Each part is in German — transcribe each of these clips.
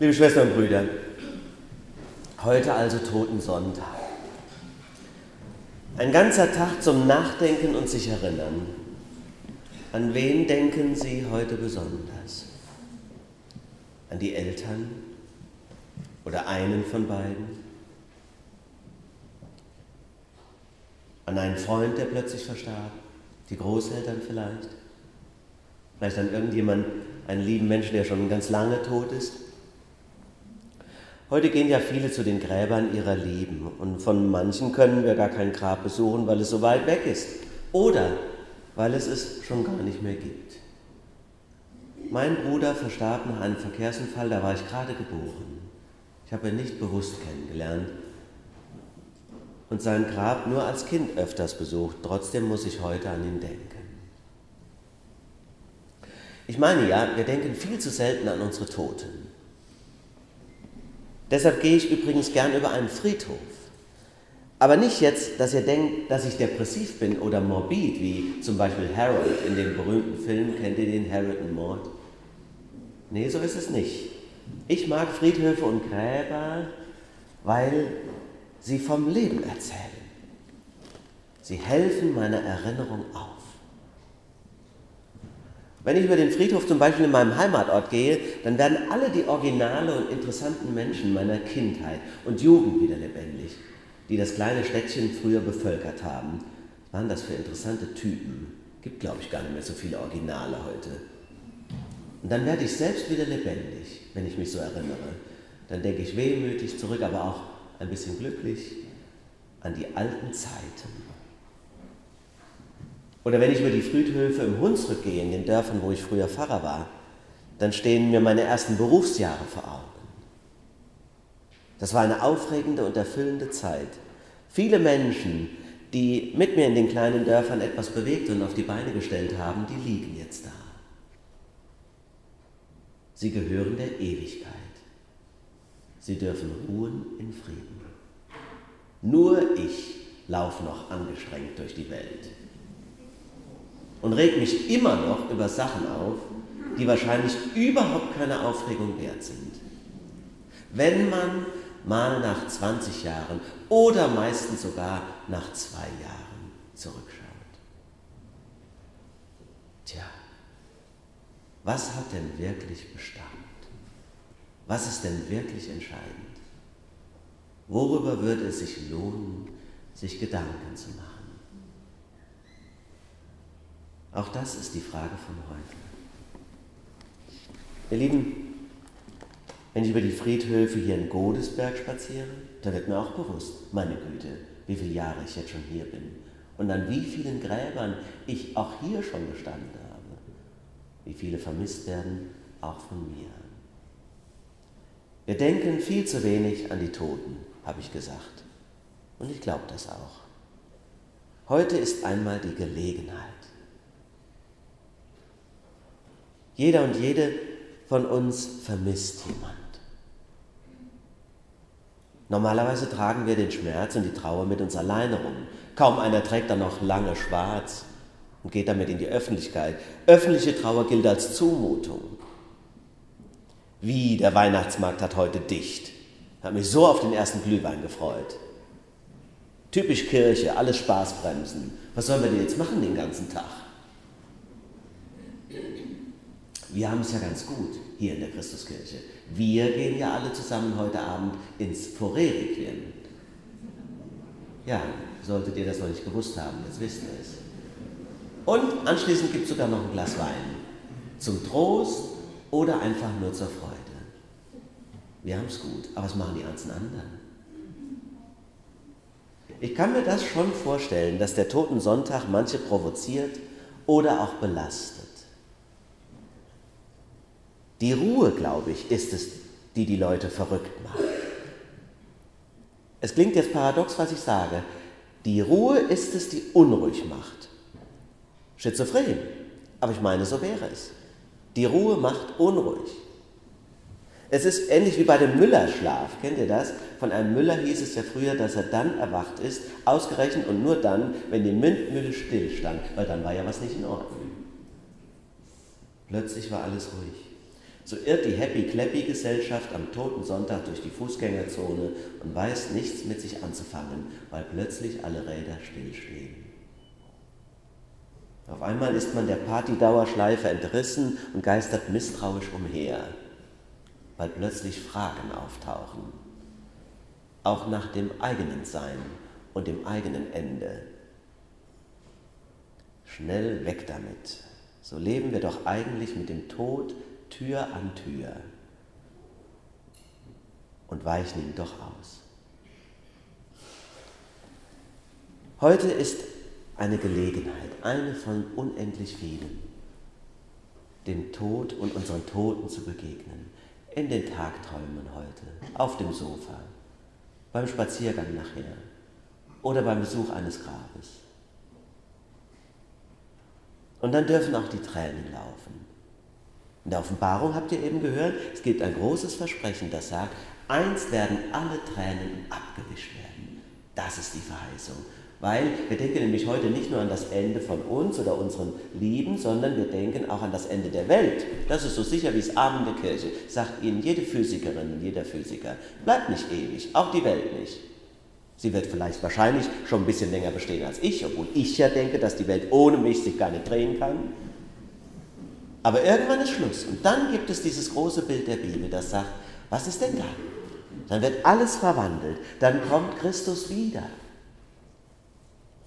Liebe Schwestern und Brüder, heute also Totensonntag. Ein ganzer Tag zum Nachdenken und sich erinnern. An wen denken Sie heute besonders? An die Eltern oder einen von beiden? An einen Freund, der plötzlich verstarb? Die Großeltern vielleicht? Vielleicht an irgendjemand, einen lieben Menschen, der schon ganz lange tot ist? Heute gehen ja viele zu den Gräbern ihrer Lieben und von manchen können wir gar kein Grab besuchen, weil es so weit weg ist oder weil es es schon gar nicht mehr gibt. Mein Bruder verstarb nach einem Verkehrsunfall, da war ich gerade geboren. Ich habe ihn nicht bewusst kennengelernt und sein Grab nur als Kind öfters besucht. Trotzdem muss ich heute an ihn denken. Ich meine ja, wir denken viel zu selten an unsere Toten. Deshalb gehe ich übrigens gern über einen Friedhof. Aber nicht jetzt, dass ihr denkt, dass ich depressiv bin oder morbid, wie zum Beispiel Harold in dem berühmten Film, kennt ihr den Harold and Mord? Nee, so ist es nicht. Ich mag Friedhöfe und Gräber, weil sie vom Leben erzählen. Sie helfen meiner Erinnerung auf. Wenn ich über den Friedhof zum Beispiel in meinem Heimatort gehe, dann werden alle die originale und interessanten Menschen meiner Kindheit und Jugend wieder lebendig, die das kleine Städtchen früher bevölkert haben. Waren das für interessante Typen? Gibt, glaube ich, gar nicht mehr so viele Originale heute. Und dann werde ich selbst wieder lebendig, wenn ich mich so erinnere. Dann denke ich wehmütig zurück, aber auch ein bisschen glücklich an die alten Zeiten. Oder wenn ich über die Friedhöfe im Hunsrück gehe, in den Dörfern, wo ich früher Pfarrer war, dann stehen mir meine ersten Berufsjahre vor Augen. Das war eine aufregende und erfüllende Zeit. Viele Menschen, die mit mir in den kleinen Dörfern etwas bewegt und auf die Beine gestellt haben, die liegen jetzt da. Sie gehören der Ewigkeit. Sie dürfen ruhen in Frieden. Nur ich laufe noch angestrengt durch die Welt und reg mich immer noch über Sachen auf, die wahrscheinlich überhaupt keine Aufregung wert sind. Wenn man mal nach 20 Jahren oder meistens sogar nach zwei Jahren zurückschaut. Tja, was hat denn wirklich Bestand? Was ist denn wirklich entscheidend? Worüber würde es sich lohnen, sich Gedanken zu machen? Auch das ist die Frage von heute. Ihr Lieben, wenn ich über die Friedhöfe hier in Godesberg spaziere, da wird mir auch bewusst, meine Güte, wie viele Jahre ich jetzt schon hier bin und an wie vielen Gräbern ich auch hier schon gestanden habe, wie viele vermisst werden, auch von mir. Wir denken viel zu wenig an die Toten, habe ich gesagt. Und ich glaube das auch. Heute ist einmal die Gelegenheit. Jeder und jede von uns vermisst jemand. Normalerweise tragen wir den Schmerz und die Trauer mit uns alleine rum. Kaum einer trägt dann noch lange schwarz und geht damit in die Öffentlichkeit. Öffentliche Trauer gilt als Zumutung. Wie, der Weihnachtsmarkt hat heute dicht. Hat mich so auf den ersten Glühwein gefreut. Typisch Kirche, alles Spaßbremsen. Was sollen wir denn jetzt machen den ganzen Tag? Wir haben es ja ganz gut hier in der Christuskirche. Wir gehen ja alle zusammen heute Abend ins Foreriquien. Ja, solltet ihr das noch nicht gewusst haben, jetzt wisst ihr es. Und anschließend gibt es sogar noch ein Glas Wein. Zum Trost oder einfach nur zur Freude. Wir haben es gut, aber was machen die ganzen anderen? Ich kann mir das schon vorstellen, dass der Toten Sonntag manche provoziert oder auch belastet. Die Ruhe, glaube ich, ist es, die die Leute verrückt macht. Es klingt jetzt paradox, was ich sage. Die Ruhe ist es, die unruhig macht. Schizophren. Aber ich meine, so wäre es. Die Ruhe macht unruhig. Es ist ähnlich wie bei dem Müllerschlaf. Kennt ihr das? Von einem Müller hieß es ja früher, dass er dann erwacht ist, ausgerechnet und nur dann, wenn die Mündmühle stillstand, weil dann war ja was nicht in Ordnung. Plötzlich war alles ruhig. So irrt die Happy-Clappy-Gesellschaft am toten Sonntag durch die Fußgängerzone und weiß nichts mit sich anzufangen, weil plötzlich alle Räder stillstehen. Auf einmal ist man der Partydauerschleife entrissen und geistert misstrauisch umher, weil plötzlich Fragen auftauchen, auch nach dem eigenen Sein und dem eigenen Ende. Schnell weg damit. So leben wir doch eigentlich mit dem Tod Tür an Tür und weichen ihm doch aus. Heute ist eine Gelegenheit, eine von unendlich vielen, dem Tod und unseren Toten zu begegnen, in den Tagträumen heute, auf dem Sofa, beim Spaziergang nachher oder beim Besuch eines Grabes. Und dann dürfen auch die Tränen laufen. In der Offenbarung habt ihr eben gehört, es gibt ein großes Versprechen, das sagt, einst werden alle Tränen abgewischt werden. Das ist die Verheißung. Weil wir denken nämlich heute nicht nur an das Ende von uns oder unseren Lieben, sondern wir denken auch an das Ende der Welt. Das ist so sicher wie das Abend der Kirche, sagt Ihnen jede Physikerin und jeder Physiker. Bleibt nicht ewig, auch die Welt nicht. Sie wird vielleicht wahrscheinlich schon ein bisschen länger bestehen als ich, obwohl ich ja denke, dass die Welt ohne mich sich gar nicht drehen kann. Aber irgendwann ist Schluss. Und dann gibt es dieses große Bild der Bibel, das sagt, was ist denn da? Dann wird alles verwandelt. Dann kommt Christus wieder.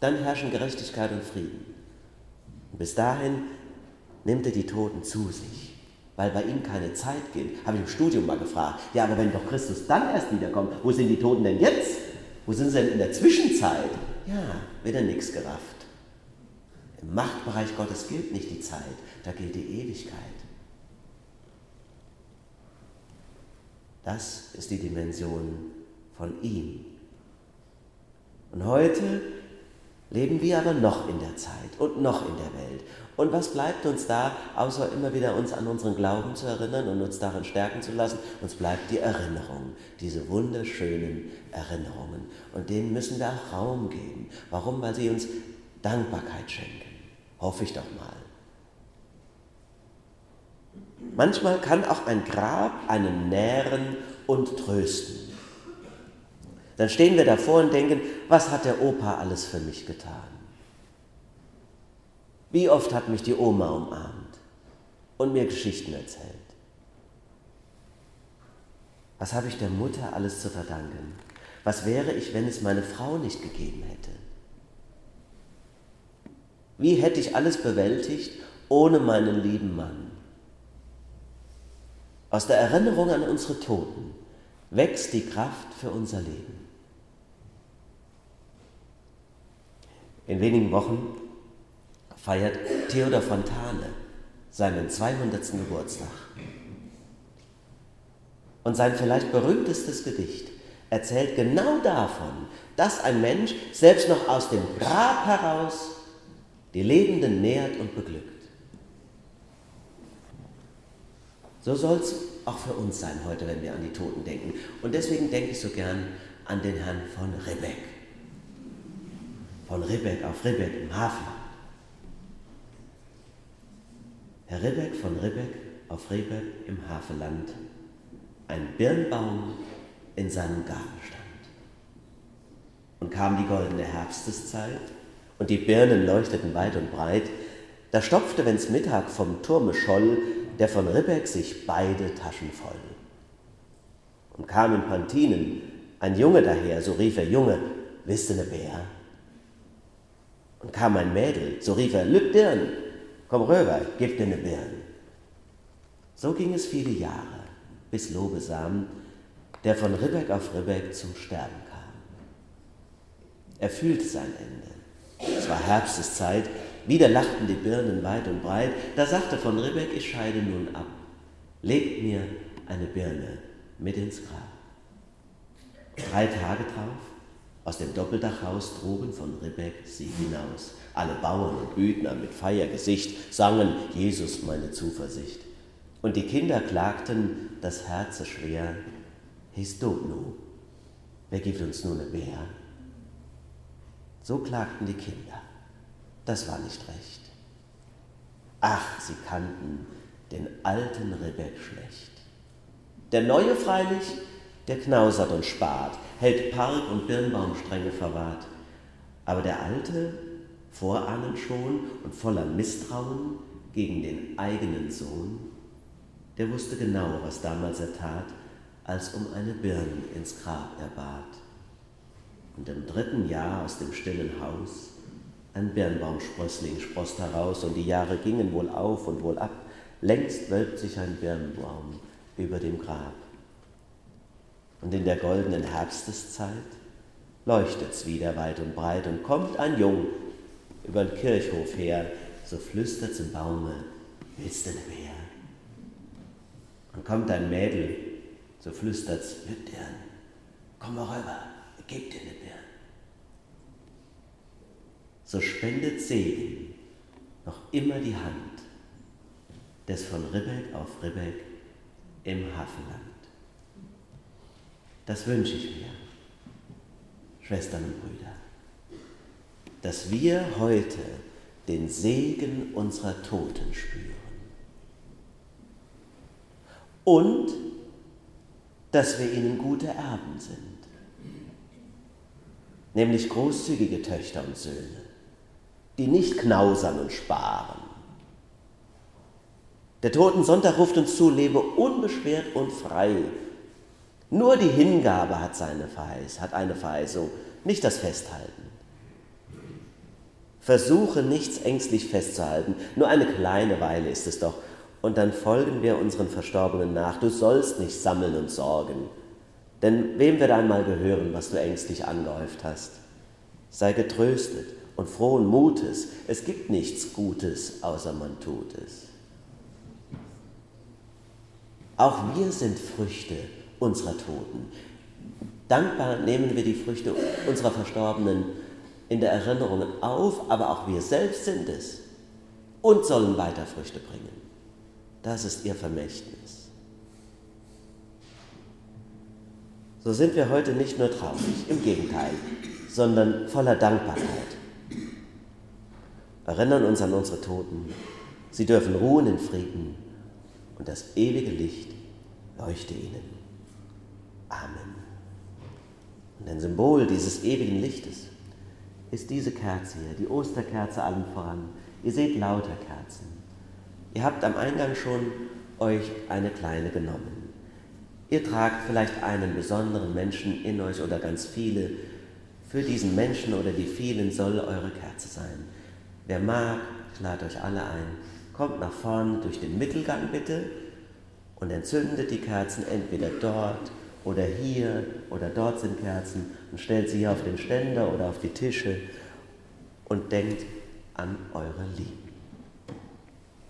Dann herrschen Gerechtigkeit und Frieden. Und bis dahin nimmt er die Toten zu sich, weil bei ihm keine Zeit gilt. Habe ich im Studium mal gefragt. Ja, aber wenn doch Christus dann erst wiederkommt, wo sind die Toten denn jetzt? Wo sind sie denn in der Zwischenzeit? Ja, wird er nichts gerafft. Im Machtbereich Gottes gilt nicht die Zeit, da gilt die Ewigkeit. Das ist die Dimension von ihm. Und heute leben wir aber noch in der Zeit und noch in der Welt. Und was bleibt uns da, außer immer wieder uns an unseren Glauben zu erinnern und uns darin stärken zu lassen? Uns bleibt die Erinnerung, diese wunderschönen Erinnerungen. Und denen müssen wir auch Raum geben. Warum? Weil sie uns Dankbarkeit schenken. Hoffe ich doch mal. Manchmal kann auch ein Grab einen nähren und trösten. Dann stehen wir davor und denken, was hat der Opa alles für mich getan? Wie oft hat mich die Oma umarmt und mir Geschichten erzählt? Was habe ich der Mutter alles zu verdanken? Was wäre ich, wenn es meine Frau nicht gegeben hätte? Wie hätte ich alles bewältigt ohne meinen lieben Mann? Aus der Erinnerung an unsere Toten wächst die Kraft für unser Leben. In wenigen Wochen feiert Theodor Fontane seinen 200. Geburtstag. Und sein vielleicht berühmtestes Gedicht erzählt genau davon, dass ein Mensch selbst noch aus dem Grab heraus die Lebenden nährt und beglückt. So soll es auch für uns sein heute, wenn wir an die Toten denken. Und deswegen denke ich so gern an den Herrn von Ribbeck. Von Ribbeck auf Ribbeck im Hafen. Herr Ribbeck von Ribbeck auf Ribbeck im Havelland. Ein Birnbaum in seinem Garten stand. Und kam die goldene Herbsteszeit und die Birnen leuchteten weit und breit, da stopfte, wenn's Mittag vom Turme scholl, der von Ribbeck sich beide Taschen voll. Und kam in Pantinen ein Junge daher, so rief er, Junge, wisst ihr ne Bär? Und kam ein Mädel, so rief er, Lüb Dirn, komm rüber, gib dir ne Birn. So ging es viele Jahre, bis Lobesam, der von Ribbeck auf Ribbeck zum Sterben kam. Er fühlte sein Ende. Es war Herbsteszeit, wieder lachten die Birnen weit und breit. Da sagte von Ribbeck, ich scheide nun ab. Legt mir eine Birne mit ins Grab. Drei Tage drauf, aus dem Doppeldachhaus trugen von Ribbeck sie hinaus. Alle Bauern und Hütner mit Feiergesicht sangen Jesus meine Zuversicht. Und die Kinder klagten das Herze schwer, His nu, wer gibt uns nun eine Bär? So klagten die Kinder. Das war nicht recht. Ach, sie kannten den alten Ribbeck schlecht. Der neue freilich, der knausert und spart, hält Park und Birnbaumstränge verwahrt. Aber der alte, vorahnend schon und voller Misstrauen gegen den eigenen Sohn, der wusste genau, was damals er tat, als um eine Birne ins Grab er bat. Und im dritten Jahr aus dem stillen Haus ein Birnbaumsprössling sproßt heraus, und die Jahre gingen wohl auf und wohl ab. Längst wölbt sich ein Birnbaum über dem Grab. Und in der goldenen Herbsteszeit leuchtet's wieder weit und breit und kommt ein Jung über den Kirchhof her, so flüstert's im Baume, willst du ne mehr? Und kommt ein Mädel, so flüstert's, Lüttern, komm mal rüber, ich geb dir ne Birne. So spendet Segen noch immer die Hand des von Ribbeck auf Ribbeck im Hafenland. Das wünsche ich mir, Schwestern und Brüder, dass wir heute den Segen unserer Toten spüren und dass wir ihnen gute Erben sind, nämlich großzügige Töchter und Söhne, die nicht knausern und sparen. Der Toten Sonntag ruft uns zu, lebe unbeschwert und frei. Nur die Hingabe hat, seine Verheiß, hat eine Verheißung, nicht das Festhalten. Versuche nichts ängstlich festzuhalten, nur eine kleine Weile ist es doch, und dann folgen wir unseren Verstorbenen nach. Du sollst nicht sammeln und sorgen, denn wem wird einmal gehören, was du ängstlich angehäuft hast? Sei getröstet und frohen Mutes, es gibt nichts Gutes, außer man tut es. Auch wir sind Früchte unserer Toten. Dankbar nehmen wir die Früchte unserer Verstorbenen in der Erinnerung auf, aber auch wir selbst sind es und sollen weiter Früchte bringen. Das ist ihr Vermächtnis. So sind wir heute nicht nur traurig, im Gegenteil, sondern voller Dankbarkeit. Erinnern uns an unsere Toten. Sie dürfen ruhen in Frieden und das ewige Licht leuchte ihnen. Amen. Und ein Symbol dieses ewigen Lichtes ist diese Kerze hier, die Osterkerze allen voran. Ihr seht lauter Kerzen. Ihr habt am Eingang schon euch eine kleine genommen. Ihr tragt vielleicht einen besonderen Menschen in euch oder ganz viele. Für diesen Menschen oder die vielen soll eure Kerze sein. Wer mag, lade euch alle ein, kommt nach vorne durch den Mittelgang bitte und entzündet die Kerzen entweder dort oder hier oder dort sind Kerzen und stellt sie hier auf den Ständer oder auf die Tische und denkt an eure Liebe.